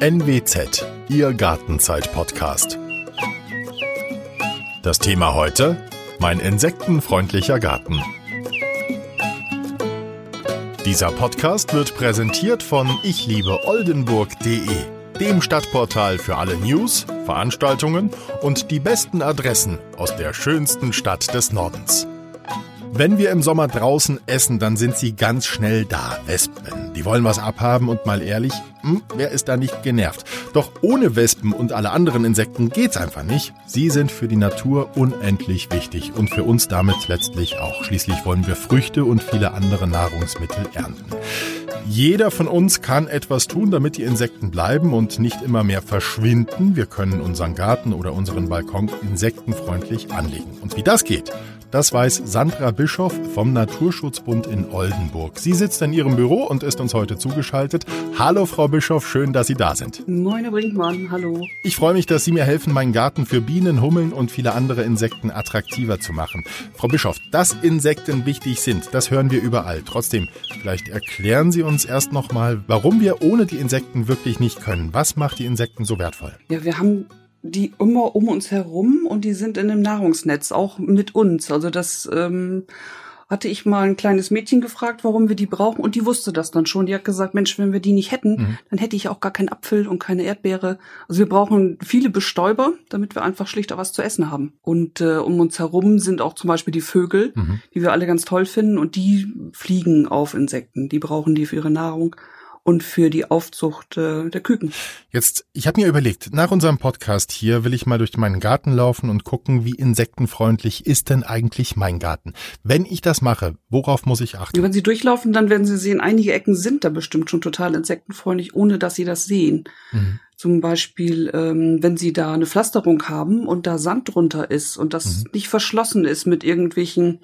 NWZ, Ihr Gartenzeit-Podcast. Das Thema heute: Mein insektenfreundlicher Garten. Dieser Podcast wird präsentiert von ichliebe-oldenburg.de, dem Stadtportal für alle News, Veranstaltungen und die besten Adressen aus der schönsten Stadt des Nordens. Wenn wir im Sommer draußen essen, dann sind sie ganz schnell da, Wespen. Die wollen was abhaben und mal ehrlich, hm, wer ist da nicht genervt? Doch ohne Wespen und alle anderen Insekten geht's einfach nicht. Sie sind für die Natur unendlich wichtig und für uns damit letztlich auch. Schließlich wollen wir Früchte und viele andere Nahrungsmittel ernten. Jeder von uns kann etwas tun, damit die Insekten bleiben und nicht immer mehr verschwinden. Wir können unseren Garten oder unseren Balkon insektenfreundlich anlegen. Und wie das geht, das weiß Sandra Bischoff vom Naturschutzbund in Oldenburg. Sie sitzt in ihrem Büro und ist uns heute zugeschaltet. Hallo, Frau Bischoff, schön, dass Sie da sind. Moin, Brinkmann, hallo. Ich freue mich, dass Sie mir helfen, meinen Garten für Bienen, Hummeln und viele andere Insekten attraktiver zu machen. Frau Bischoff, dass Insekten wichtig sind, das hören wir überall. Trotzdem, vielleicht erklären Sie uns erst nochmal, warum wir ohne die Insekten wirklich nicht können. Was macht die Insekten so wertvoll? Ja, wir haben die immer um uns herum und die sind in einem Nahrungsnetz, auch mit uns. Also das ähm, hatte ich mal ein kleines Mädchen gefragt, warum wir die brauchen und die wusste das dann schon. Die hat gesagt, Mensch, wenn wir die nicht hätten, mhm. dann hätte ich auch gar keinen Apfel und keine Erdbeere. Also wir brauchen viele Bestäuber, damit wir einfach schlichter was zu essen haben. Und äh, um uns herum sind auch zum Beispiel die Vögel, mhm. die wir alle ganz toll finden und die fliegen auf Insekten. Die brauchen die für ihre Nahrung und für die Aufzucht äh, der Küken. Jetzt, ich habe mir überlegt, nach unserem Podcast hier will ich mal durch meinen Garten laufen und gucken, wie insektenfreundlich ist denn eigentlich mein Garten. Wenn ich das mache, worauf muss ich achten? Wenn Sie durchlaufen, dann werden Sie sehen, einige Ecken sind da bestimmt schon total insektenfreundlich, ohne dass Sie das sehen. Mhm. Zum Beispiel, ähm, wenn Sie da eine Pflasterung haben und da Sand drunter ist und das mhm. nicht verschlossen ist mit irgendwelchen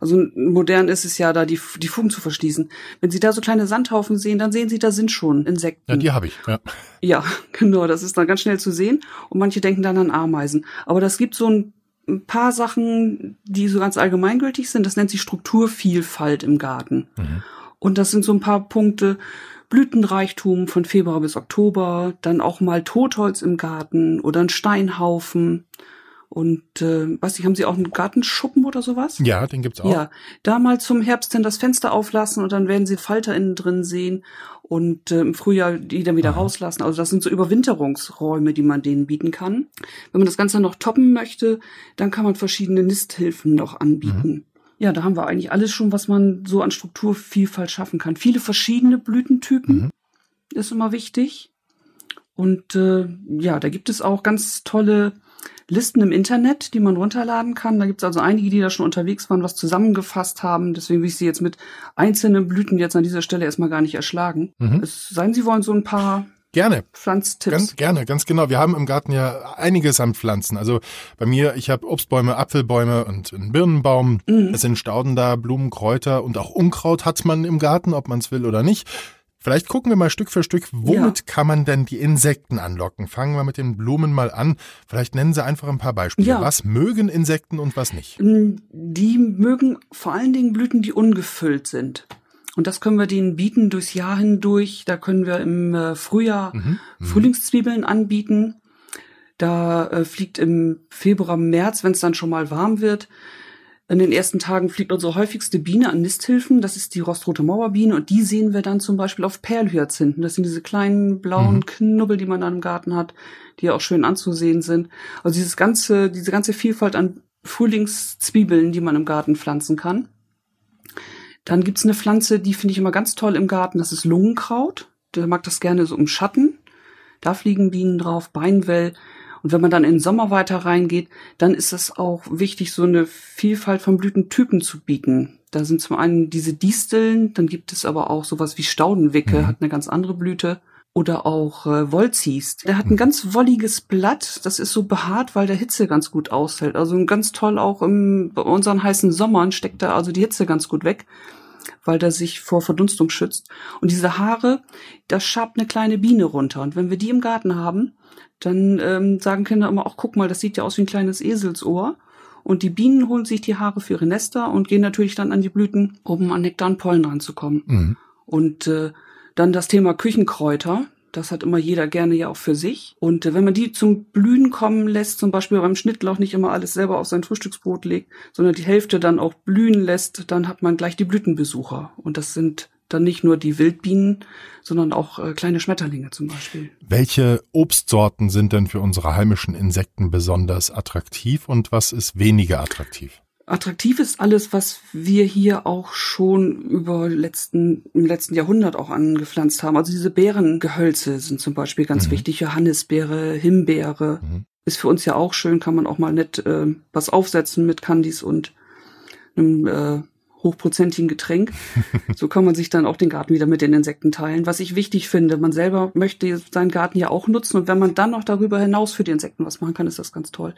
also modern ist es ja, da die, die Fugen zu verschließen. Wenn Sie da so kleine Sandhaufen sehen, dann sehen Sie, da sind schon Insekten. Ja, die habe ich, ja. Ja, genau, das ist dann ganz schnell zu sehen. Und manche denken dann an Ameisen. Aber das gibt so ein ein paar Sachen, die so ganz allgemeingültig sind. Das nennt sich Strukturvielfalt im Garten. Mhm. Und das sind so ein paar Punkte. Blütenreichtum von Februar bis Oktober, dann auch mal Totholz im Garten oder ein Steinhaufen und äh, weiß ich, haben Sie auch einen Gartenschuppen oder sowas? Ja, den gibt's auch. Ja, da mal zum Herbst dann das Fenster auflassen und dann werden Sie Falter innen drin sehen und äh, im Frühjahr die dann wieder Aha. rauslassen. Also das sind so Überwinterungsräume, die man denen bieten kann. Wenn man das Ganze noch toppen möchte, dann kann man verschiedene Nisthilfen noch anbieten. Mhm. Ja, da haben wir eigentlich alles schon, was man so an Strukturvielfalt schaffen kann. Viele verschiedene Blütentypen mhm. ist immer wichtig. Und äh, ja, da gibt es auch ganz tolle Listen im Internet, die man runterladen kann. Da gibt es also einige, die da schon unterwegs waren, was zusammengefasst haben. Deswegen will ich sie jetzt mit einzelnen Blüten jetzt an dieser Stelle erstmal gar nicht erschlagen. Mhm. Es seien Sie wollen so ein paar Gerne. Pflanztipps. Ganz gerne, ganz genau. Wir haben im Garten ja einiges an Pflanzen. Also bei mir, ich habe Obstbäume, Apfelbäume und einen Birnenbaum. Mhm. Es sind Stauden da, Blumen, Kräuter und auch Unkraut hat man im Garten, ob man es will oder nicht. Vielleicht gucken wir mal Stück für Stück, womit ja. kann man denn die Insekten anlocken? Fangen wir mit den Blumen mal an. Vielleicht nennen Sie einfach ein paar Beispiele. Ja. Was mögen Insekten und was nicht? Mm, die mögen vor allen Dingen Blüten, die ungefüllt sind. Und das können wir denen bieten durchs Jahr hindurch. Da können wir im äh, Frühjahr mhm. mhm. Frühlingszwiebeln anbieten. Da äh, fliegt im Februar, März, wenn es dann schon mal warm wird, in den ersten Tagen fliegt unsere häufigste Biene an Nisthilfen. Das ist die rostrote Mauerbiene. Und die sehen wir dann zum Beispiel auf Perlhyazinthen. Das sind diese kleinen blauen mhm. Knubbel, die man dann im Garten hat, die ja auch schön anzusehen sind. Also dieses ganze, diese ganze Vielfalt an Frühlingszwiebeln, die man im Garten pflanzen kann. Dann gibt's eine Pflanze, die finde ich immer ganz toll im Garten. Das ist Lungenkraut. Der mag das gerne so im Schatten. Da fliegen Bienen drauf. Beinwell und wenn man dann in den Sommer weiter reingeht, dann ist es auch wichtig, so eine Vielfalt von Blütentypen zu bieten. Da sind zum einen diese Disteln, dann gibt es aber auch sowas wie Staudenwicke, mhm. hat eine ganz andere Blüte. Oder auch äh, Wolziest. Der hat ein ganz wolliges Blatt, das ist so behaart, weil der Hitze ganz gut aushält. Also ganz toll auch im, bei unseren heißen Sommern steckt da also die Hitze ganz gut weg weil der sich vor Verdunstung schützt. Und diese Haare, da schabt eine kleine Biene runter. Und wenn wir die im Garten haben, dann ähm, sagen Kinder immer, auch guck mal, das sieht ja aus wie ein kleines Eselsohr. Und die Bienen holen sich die Haare für ihre Nester und gehen natürlich dann an die Blüten, um an Nektar und Pollen ranzukommen. Mhm. Und äh, Dann das Thema Küchenkräuter. Das hat immer jeder gerne ja auch für sich. Und äh, wenn man die zum Blühen kommen lässt, zum Beispiel beim Schnittlauch nicht immer alles selber auf sein Frühstücksbrot legt, sondern die Hälfte dann auch blühen lässt, dann hat man gleich die Blütenbesucher. Und das sind dann nicht nur die Wildbienen, sondern auch äh, kleine Schmetterlinge zum Beispiel. Welche Obstsorten sind denn für unsere heimischen Insekten besonders attraktiv und was ist weniger attraktiv? Attraktiv ist alles, was wir hier auch schon über letzten, im letzten Jahrhundert auch angepflanzt haben. Also diese Beerengehölze sind zum Beispiel ganz mhm. wichtig. Johannisbeere, Himbeere. Mhm. Ist für uns ja auch schön, kann man auch mal nett äh, was aufsetzen mit Candies und einem äh, hochprozentigen Getränk. so kann man sich dann auch den Garten wieder mit den Insekten teilen. Was ich wichtig finde, man selber möchte seinen Garten ja auch nutzen und wenn man dann noch darüber hinaus für die Insekten was machen kann, ist das ganz toll.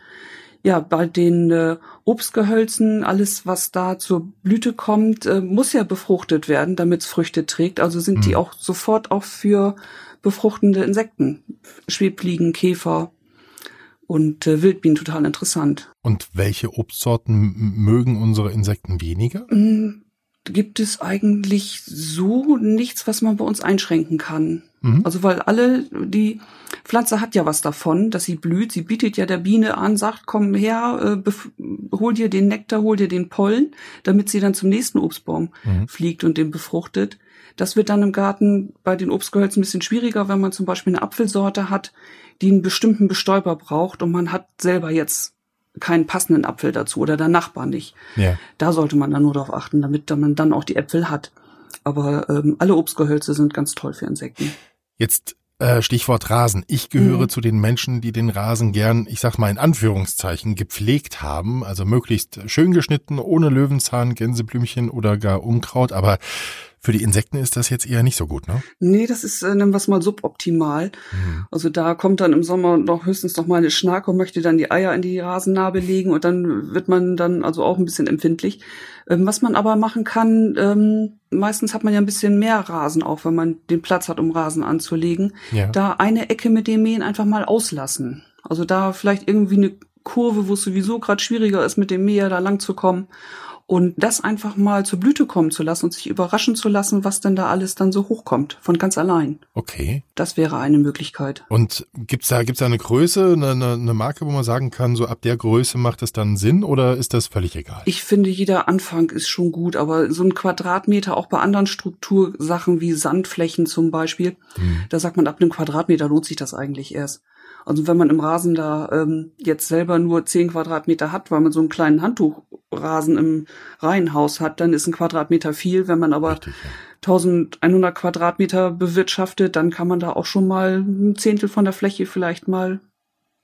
Ja, bei den äh, Obstgehölzen, alles was da zur Blüte kommt, äh, muss ja befruchtet werden, damit es Früchte trägt. Also sind mhm. die auch sofort auch für befruchtende Insekten, Schwebfliegen, Käfer, und äh, Wildbienen total interessant. Und welche Obstsorten mögen unsere Insekten weniger? Mhm, gibt es eigentlich so nichts, was man bei uns einschränken kann. Mhm. Also weil alle, die Pflanze hat ja was davon, dass sie blüht. Sie bietet ja der Biene an, sagt, komm her, äh, hol dir den Nektar, hol dir den Pollen, damit sie dann zum nächsten Obstbaum mhm. fliegt und den befruchtet. Das wird dann im Garten bei den Obstgehölzen ein bisschen schwieriger, wenn man zum Beispiel eine Apfelsorte hat, die einen bestimmten Bestäuber braucht und man hat selber jetzt keinen passenden Apfel dazu oder der Nachbar nicht. Ja. Da sollte man dann nur darauf achten, damit man dann auch die Äpfel hat. Aber ähm, alle Obstgehölze sind ganz toll für Insekten. Jetzt äh, Stichwort Rasen. Ich gehöre mhm. zu den Menschen, die den Rasen gern, ich sag mal in Anführungszeichen, gepflegt haben. Also möglichst schön geschnitten, ohne Löwenzahn, Gänseblümchen oder gar Unkraut. Aber für die Insekten ist das jetzt eher nicht so gut, ne? Nee, das ist, äh, nennen wir es mal suboptimal. Mhm. Also da kommt dann im Sommer noch höchstens noch mal eine Schnarke und möchte dann die Eier in die Rasennarbe legen und dann wird man dann also auch ein bisschen empfindlich. Ähm, was man aber machen kann, ähm, meistens hat man ja ein bisschen mehr Rasen auch, wenn man den Platz hat, um Rasen anzulegen. Ja. Da eine Ecke mit dem Mähen einfach mal auslassen. Also da vielleicht irgendwie eine Kurve, wo es sowieso gerade schwieriger ist, mit dem Mäher da lang zu kommen und das einfach mal zur Blüte kommen zu lassen und sich überraschen zu lassen, was denn da alles dann so hochkommt, von ganz allein. Okay. Das wäre eine Möglichkeit. Und gibt's da, gibt's da eine Größe, eine, eine, Marke, wo man sagen kann, so ab der Größe macht es dann Sinn oder ist das völlig egal? Ich finde, jeder Anfang ist schon gut, aber so ein Quadratmeter auch bei anderen Struktursachen wie Sandflächen zum Beispiel, hm. da sagt man, ab einem Quadratmeter lohnt sich das eigentlich erst. Also wenn man im Rasen da ähm, jetzt selber nur zehn Quadratmeter hat, weil man so einen kleinen Handtuchrasen im Reihenhaus hat, dann ist ein Quadratmeter viel. Wenn man aber Richtig, ja. 1100 Quadratmeter bewirtschaftet, dann kann man da auch schon mal ein Zehntel von der Fläche vielleicht mal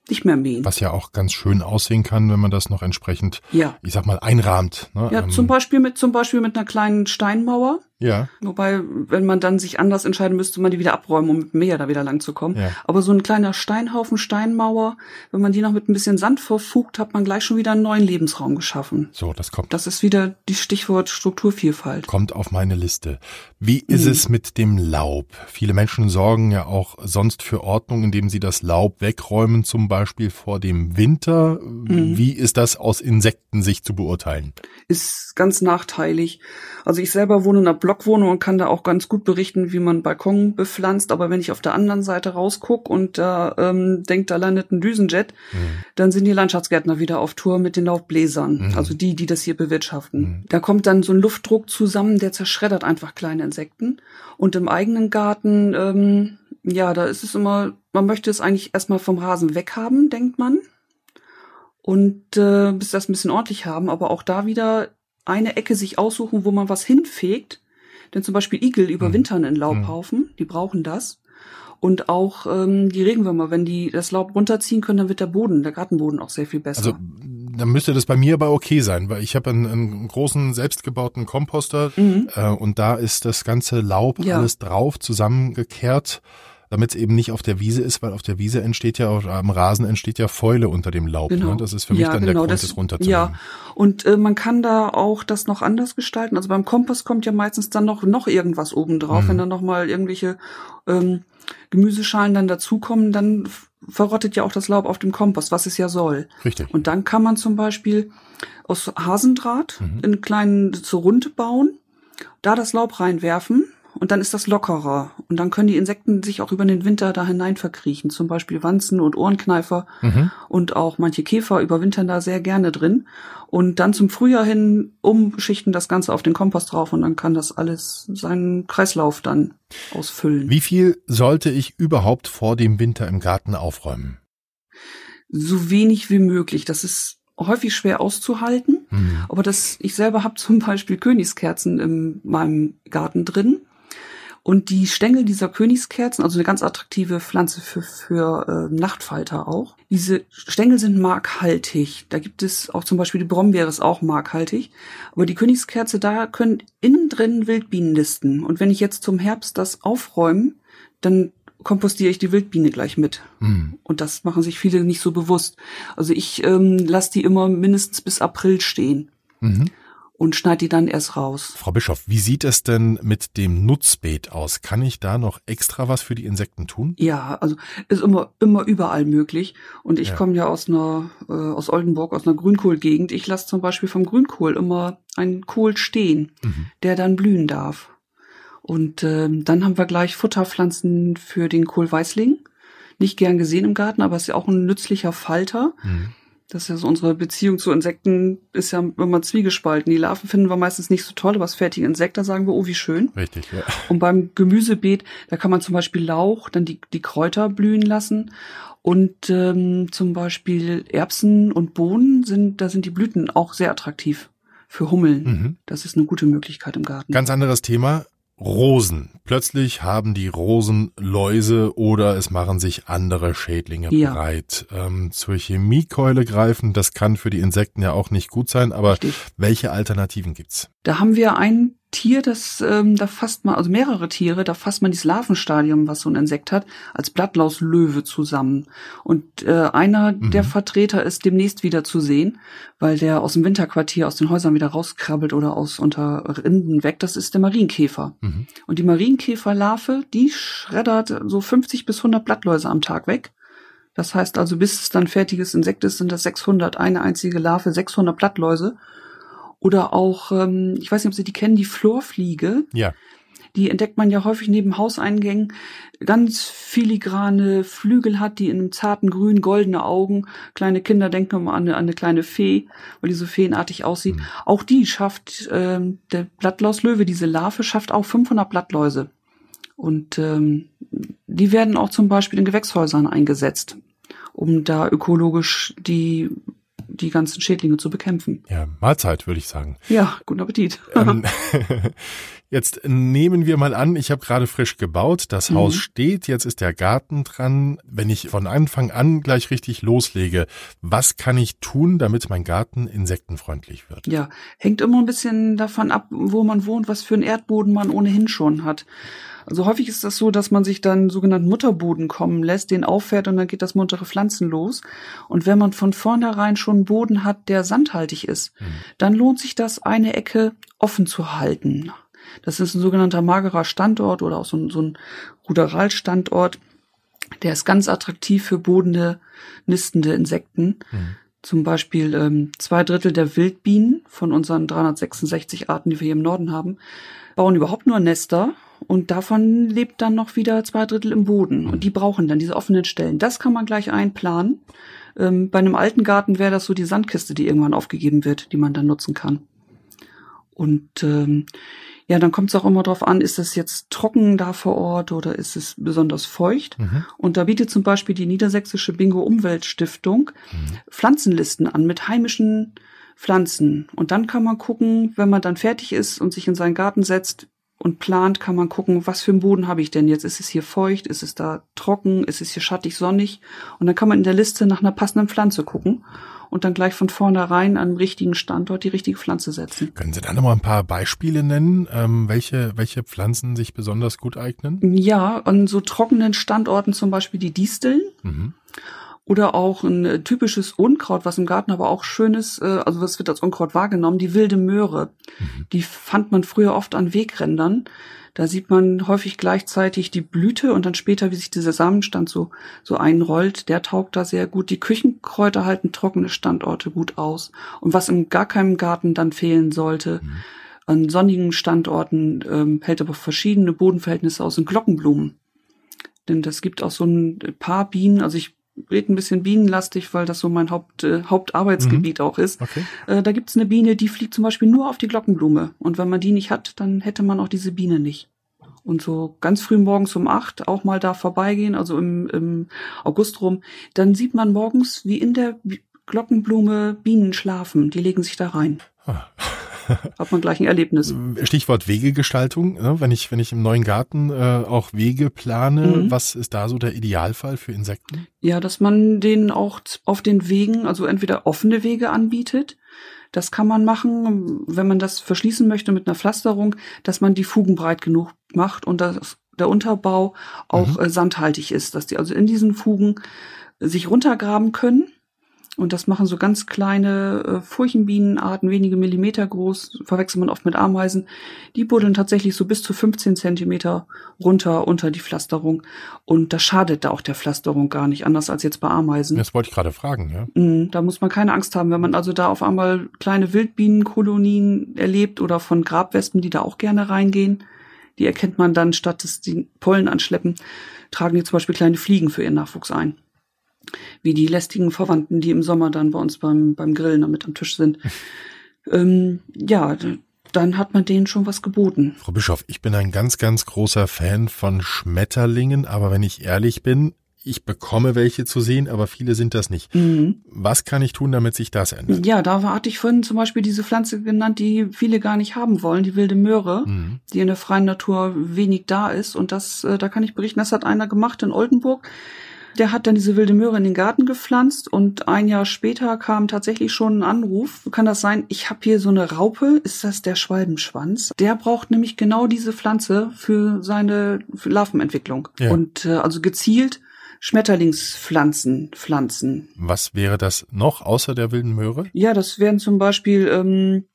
nicht mehr mähen. Was ja auch ganz schön aussehen kann, wenn man das noch entsprechend, ja. ich sag mal, einrahmt. Ne? Ja, ähm, zum Beispiel mit zum Beispiel mit einer kleinen Steinmauer. Ja. Wobei, wenn man dann sich anders entscheiden müsste, man die wieder abräumen, um mit dem Meer da wieder lang zu kommen. Ja. Aber so ein kleiner Steinhaufen, Steinmauer, wenn man die noch mit ein bisschen Sand verfugt, hat man gleich schon wieder einen neuen Lebensraum geschaffen. So, das kommt. Das ist wieder die Stichwort Strukturvielfalt. Kommt auf meine Liste. Wie ist mhm. es mit dem Laub? Viele Menschen sorgen ja auch sonst für Ordnung, indem sie das Laub wegräumen, zum Beispiel vor dem Winter. Mhm. Wie ist das aus Insektensicht zu beurteilen? Ist ganz nachteilig. Also ich selber wohne in einer Blockwohnung und kann da auch ganz gut berichten, wie man Balkon bepflanzt. Aber wenn ich auf der anderen Seite rausguck und da ähm, denkt, da landet ein Düsenjet, mhm. dann sind die Landschaftsgärtner wieder auf Tour mit den Laubbläsern. Mhm. Also die, die das hier bewirtschaften. Mhm. Da kommt dann so ein Luftdruck zusammen, der zerschreddert einfach kleine Insekten. Und im eigenen Garten, ähm, ja, da ist es immer, man möchte es eigentlich erstmal vom Rasen weghaben, denkt man. Und äh, bis das ein bisschen ordentlich haben, aber auch da wieder eine Ecke sich aussuchen, wo man was hinfegt denn zum Beispiel Igel überwintern in Laubhaufen, die brauchen das. Und auch ähm, die Regenwürmer, wenn die das Laub runterziehen können, dann wird der Boden, der Gartenboden auch sehr viel besser. Also dann müsste das bei mir aber okay sein, weil ich habe einen, einen großen selbstgebauten Komposter mhm. äh, und da ist das ganze Laub ja. alles drauf zusammengekehrt damit es eben nicht auf der Wiese ist, weil auf der Wiese entsteht ja, oder am Rasen entsteht ja Fäule unter dem Laub. Genau. Ne? Das ist für mich ja, dann genau, der Grund, das, das runterzunehmen. Ja, und äh, man kann da auch das noch anders gestalten. Also beim Kompost kommt ja meistens dann noch, noch irgendwas oben drauf. Mhm. Wenn dann noch mal irgendwelche ähm, Gemüseschalen dann dazukommen, dann verrottet ja auch das Laub auf dem Kompost, was es ja soll. Richtig. Und dann kann man zum Beispiel aus Hasendraht mhm. in kleinen zur Runde bauen, da das Laub reinwerfen und dann ist das lockerer. Und dann können die Insekten sich auch über den Winter da hinein verkriechen. Zum Beispiel Wanzen und Ohrenkneifer mhm. und auch manche Käfer überwintern da sehr gerne drin. Und dann zum Frühjahr hin umschichten das Ganze auf den Kompost drauf und dann kann das alles seinen Kreislauf dann ausfüllen. Wie viel sollte ich überhaupt vor dem Winter im Garten aufräumen? So wenig wie möglich. Das ist häufig schwer auszuhalten. Mhm. Aber das, ich selber habe zum Beispiel Königskerzen in meinem Garten drin. Und die Stängel dieser Königskerzen, also eine ganz attraktive Pflanze für, für äh, Nachtfalter auch, diese Stängel sind markhaltig. Da gibt es auch zum Beispiel die Brombeere ist auch markhaltig. Aber die Königskerze, da können innen drin Wildbienen nisten. Und wenn ich jetzt zum Herbst das aufräume, dann kompostiere ich die Wildbiene gleich mit. Mhm. Und das machen sich viele nicht so bewusst. Also ich ähm, lasse die immer mindestens bis April stehen. Mhm und schneide die dann erst raus. Frau Bischof, wie sieht es denn mit dem Nutzbeet aus? Kann ich da noch extra was für die Insekten tun? Ja, also ist immer immer überall möglich. Und ich ja. komme ja aus einer äh, aus Oldenburg aus einer Grünkohlgegend. Ich lasse zum Beispiel vom Grünkohl immer einen Kohl stehen, mhm. der dann blühen darf. Und ähm, dann haben wir gleich Futterpflanzen für den Kohlweißling. Nicht gern gesehen im Garten, aber ist ja auch ein nützlicher Falter. Mhm. Das ist ja so unsere Beziehung zu Insekten ist ja immer zwiegespalten. Die Larven finden wir meistens nicht so toll, aber das fertige Insekt, da sagen wir, oh, wie schön. Richtig, ja. Und beim Gemüsebeet, da kann man zum Beispiel Lauch, dann die, die Kräuter blühen lassen. Und ähm, zum Beispiel Erbsen und Bohnen sind, da sind die Blüten auch sehr attraktiv für Hummeln. Mhm. Das ist eine gute Möglichkeit im Garten. Ganz anderes Thema. Rosen. Plötzlich haben die Rosen Läuse oder es machen sich andere Schädlinge ja. breit. Ähm, zur Chemiekeule greifen, das kann für die Insekten ja auch nicht gut sein, aber Richtig. welche Alternativen gibt's? Da haben wir ein Tier, das ähm, da fasst man, also mehrere Tiere, da fasst man dieses Larvenstadium, was so ein Insekt hat, als Blattlauslöwe zusammen. Und äh, einer mhm. der Vertreter ist demnächst wieder zu sehen, weil der aus dem Winterquartier, aus den Häusern wieder rauskrabbelt oder aus unter Rinden weg. Das ist der Marienkäfer. Mhm. Und die Marienkäferlarve, die schreddert so 50 bis 100 Blattläuse am Tag weg. Das heißt also, bis es dann fertiges Insekt ist, sind das 600, eine einzige Larve, 600 Blattläuse. Oder auch, ähm, ich weiß nicht, ob Sie die kennen, die Florfliege. Ja. Die entdeckt man ja häufig neben Hauseingängen. Ganz filigrane Flügel hat, die in einem zarten Grün goldene Augen. Kleine Kinder denken immer an eine, an eine kleine Fee, weil die so feenartig aussieht. Mhm. Auch die schafft, ähm, der Blattlauslöwe, diese Larve, schafft auch 500 Blattläuse. Und ähm, die werden auch zum Beispiel in Gewächshäusern eingesetzt, um da ökologisch die die ganzen Schädlinge zu bekämpfen. Ja, Mahlzeit, würde ich sagen. Ja, guten Appetit. Ähm, jetzt nehmen wir mal an, ich habe gerade frisch gebaut, das mhm. Haus steht, jetzt ist der Garten dran. Wenn ich von Anfang an gleich richtig loslege, was kann ich tun, damit mein Garten insektenfreundlich wird? Ja, hängt immer ein bisschen davon ab, wo man wohnt, was für einen Erdboden man ohnehin schon hat. Also häufig ist das so, dass man sich dann sogenannten Mutterboden kommen lässt, den auffährt und dann geht das muntere Pflanzen los. Und wenn man von vornherein schon einen Boden hat, der sandhaltig ist, mhm. dann lohnt sich das, eine Ecke offen zu halten. Das ist ein sogenannter magerer Standort oder auch so ein, so ein Ruderalstandort. Der ist ganz attraktiv für bodende, nistende Insekten. Mhm. Zum Beispiel ähm, zwei Drittel der Wildbienen von unseren 366 Arten, die wir hier im Norden haben, bauen überhaupt nur Nester und davon lebt dann noch wieder zwei Drittel im Boden. Und die brauchen dann diese offenen Stellen. Das kann man gleich einplanen. Ähm, bei einem alten Garten wäre das so die Sandkiste, die irgendwann aufgegeben wird, die man dann nutzen kann. Und ähm, ja, dann kommt es auch immer darauf an, ist es jetzt trocken da vor Ort oder ist es besonders feucht? Mhm. Und da bietet zum Beispiel die Niedersächsische Bingo Umweltstiftung mhm. Pflanzenlisten an mit heimischen Pflanzen. Und dann kann man gucken, wenn man dann fertig ist und sich in seinen Garten setzt, und plant, kann man gucken, was für einen Boden habe ich denn jetzt? Ist es hier feucht? Ist es da trocken? Ist es hier schattig, sonnig? Und dann kann man in der Liste nach einer passenden Pflanze gucken und dann gleich von vornherein an dem richtigen Standort die richtige Pflanze setzen. Können Sie da noch mal ein paar Beispiele nennen, ähm, welche, welche Pflanzen sich besonders gut eignen? Ja, an so trockenen Standorten zum Beispiel die Disteln. Mhm. Oder auch ein äh, typisches Unkraut, was im Garten aber auch schön ist, äh, also was wird als Unkraut wahrgenommen, die wilde Möhre. Mhm. Die fand man früher oft an Wegrändern. Da sieht man häufig gleichzeitig die Blüte und dann später, wie sich dieser Samenstand so, so einrollt. Der taugt da sehr gut. Die Küchenkräuter halten trockene Standorte gut aus. Und was in gar keinem Garten dann fehlen sollte, mhm An sonnigen Standorten ähm, hält aber verschiedene Bodenverhältnisse aus und Glockenblumen. Denn das gibt auch so ein paar Bienen, also ich rede ein bisschen bienenlastig, weil das so mein Haupt, äh, Hauptarbeitsgebiet mhm. auch ist. Okay. Äh, da gibt's eine Biene, die fliegt zum Beispiel nur auf die Glockenblume. Und wenn man die nicht hat, dann hätte man auch diese Biene nicht. Und so ganz früh morgens um acht auch mal da vorbeigehen, also im, im August rum, dann sieht man morgens, wie in der Glockenblume Bienen schlafen. Die legen sich da rein. Ah. Hat man gleich ein Erlebnis. Stichwort Wegegestaltung. Ne? Wenn ich, wenn ich im neuen Garten äh, auch Wege plane, mhm. was ist da so der Idealfall für Insekten? Ja, dass man denen auch auf den Wegen, also entweder offene Wege anbietet. Das kann man machen, wenn man das verschließen möchte mit einer Pflasterung, dass man die Fugen breit genug macht und dass der Unterbau auch mhm. äh, sandhaltig ist, dass die also in diesen Fugen sich runtergraben können und das machen so ganz kleine äh, Furchenbienenarten, wenige Millimeter groß, verwechselt man oft mit Ameisen. Die buddeln tatsächlich so bis zu 15 Zentimeter runter unter die Pflasterung. Und das schadet da auch der Pflasterung gar nicht, anders als jetzt bei Ameisen. Das wollte ich gerade fragen, ja. Mhm, da muss man keine Angst haben, wenn man also da auf einmal kleine Wildbienenkolonien erlebt oder von Grabwespen, die da auch gerne reingehen. Die erkennt man dann, statt dass die Pollen anschleppen, tragen die zum Beispiel kleine Fliegen für ihren Nachwuchs ein wie die lästigen Verwandten, die im Sommer dann bei uns beim, beim Grillen damit am Tisch sind. ähm, ja, dann hat man denen schon was geboten. Frau Bischof, ich bin ein ganz, ganz großer Fan von Schmetterlingen, aber wenn ich ehrlich bin, ich bekomme welche zu sehen, aber viele sind das nicht. Mhm. Was kann ich tun, damit sich das ändert? Ja, da hatte ich vorhin zum Beispiel diese Pflanze genannt, die viele gar nicht haben wollen, die wilde Möhre, mhm. die in der freien Natur wenig da ist. Und das, äh, da kann ich berichten, das hat einer gemacht in Oldenburg. Der hat dann diese wilde Möhre in den Garten gepflanzt und ein Jahr später kam tatsächlich schon ein Anruf. Kann das sein? Ich habe hier so eine Raupe. Ist das der Schwalbenschwanz? Der braucht nämlich genau diese Pflanze für seine Larvenentwicklung. Ja. Und äh, also gezielt Schmetterlingspflanzen pflanzen. Was wäre das noch außer der wilden Möhre? Ja, das wären zum Beispiel ähm,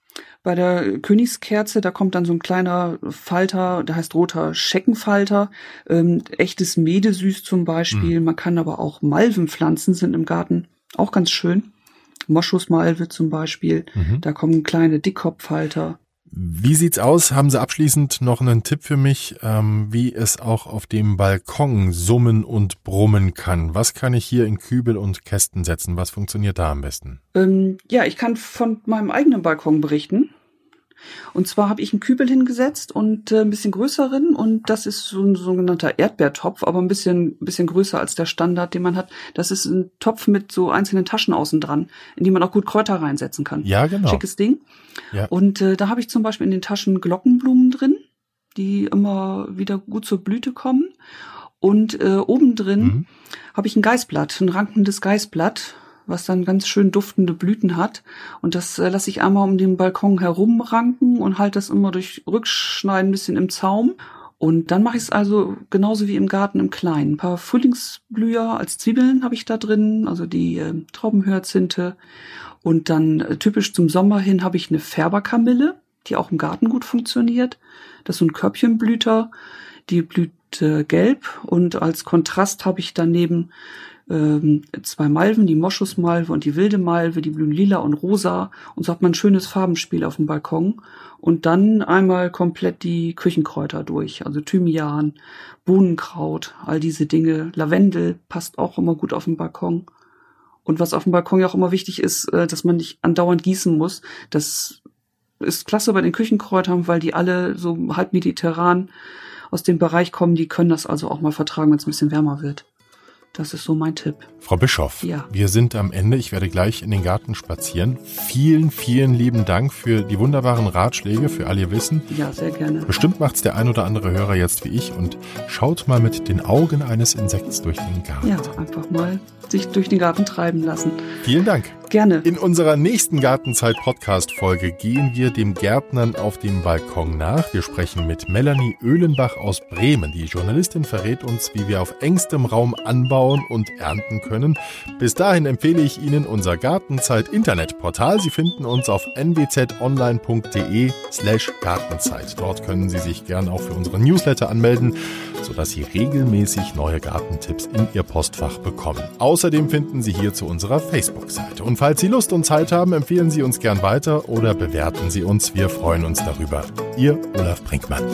bei der Königskerze, da kommt dann so ein kleiner Falter, der heißt roter Scheckenfalter, ähm, echtes Medesüß zum Beispiel. Mhm. Man kann aber auch Malven pflanzen, sind im Garten auch ganz schön. Moschusmalve zum Beispiel, mhm. da kommen kleine Dickkopffalter. Wie sieht's aus? Haben Sie abschließend noch einen Tipp für mich, ähm, wie es auch auf dem Balkon summen und brummen kann? Was kann ich hier in Kübel und Kästen setzen? Was funktioniert da am besten? Ähm, ja, ich kann von meinem eigenen Balkon berichten. Und zwar habe ich einen Kübel hingesetzt und äh, ein bisschen größeren und das ist so ein sogenannter Erdbeertopf, aber ein bisschen, bisschen größer als der Standard, den man hat. Das ist ein Topf mit so einzelnen Taschen außen dran, in die man auch gut Kräuter reinsetzen kann. Ja, genau. Schickes Ding. Ja. Und äh, da habe ich zum Beispiel in den Taschen Glockenblumen drin, die immer wieder gut zur Blüte kommen. Und äh, oben drin mhm. habe ich ein Geißblatt, ein rankendes Geißblatt was dann ganz schön duftende Blüten hat. Und das äh, lasse ich einmal um den Balkon herumranken und halte das immer durch Rückschneiden ein bisschen im Zaum. Und dann mache ich es also genauso wie im Garten im Kleinen. Ein paar Frühlingsblüher als Zwiebeln habe ich da drin, also die äh, Traubenhyazinthe. Und dann äh, typisch zum Sommer hin habe ich eine Färberkamille, die auch im Garten gut funktioniert. Das ist so ein Körbchenblüter, die blüht äh, gelb und als Kontrast habe ich daneben ähm, zwei Malven, die Moschusmalve und die wilde Malve, die blühen lila und rosa und so hat man ein schönes Farbenspiel auf dem Balkon und dann einmal komplett die Küchenkräuter durch, also Thymian, Bohnenkraut, all diese Dinge, Lavendel passt auch immer gut auf dem Balkon. Und was auf dem Balkon ja auch immer wichtig ist, äh, dass man nicht andauernd gießen muss. Das ist klasse bei den Küchenkräutern, weil die alle so halb mediterran aus dem Bereich kommen. Die können das also auch mal vertragen, wenn es ein bisschen wärmer wird. Das ist so mein Tipp. Frau Bischof, ja. wir sind am Ende. Ich werde gleich in den Garten spazieren. Vielen, vielen lieben Dank für die wunderbaren Ratschläge, für all Ihr Wissen. Ja, sehr gerne. Bestimmt macht es der ein oder andere Hörer jetzt wie ich und schaut mal mit den Augen eines Insekts durch den Garten. Ja, einfach mal sich durch den Garten treiben lassen. Vielen Dank. Gerne. In unserer nächsten Gartenzeit-Podcast-Folge gehen wir dem Gärtnern auf dem Balkon nach. Wir sprechen mit Melanie Öhlenbach aus Bremen. Die Journalistin verrät uns, wie wir auf engstem Raum anbauen und ernten können. Bis dahin empfehle ich Ihnen unser Gartenzeit-Internetportal. Sie finden uns auf nwzonline.de slash Gartenzeit. Dort können Sie sich gern auch für unsere Newsletter anmelden, sodass Sie regelmäßig neue Gartentipps in Ihr Postfach bekommen. Außerdem finden Sie hier zu unserer Facebook-Seite. Und Falls Sie Lust und Zeit haben, empfehlen Sie uns gern weiter oder bewerten Sie uns. Wir freuen uns darüber. Ihr Olaf Brinkmann.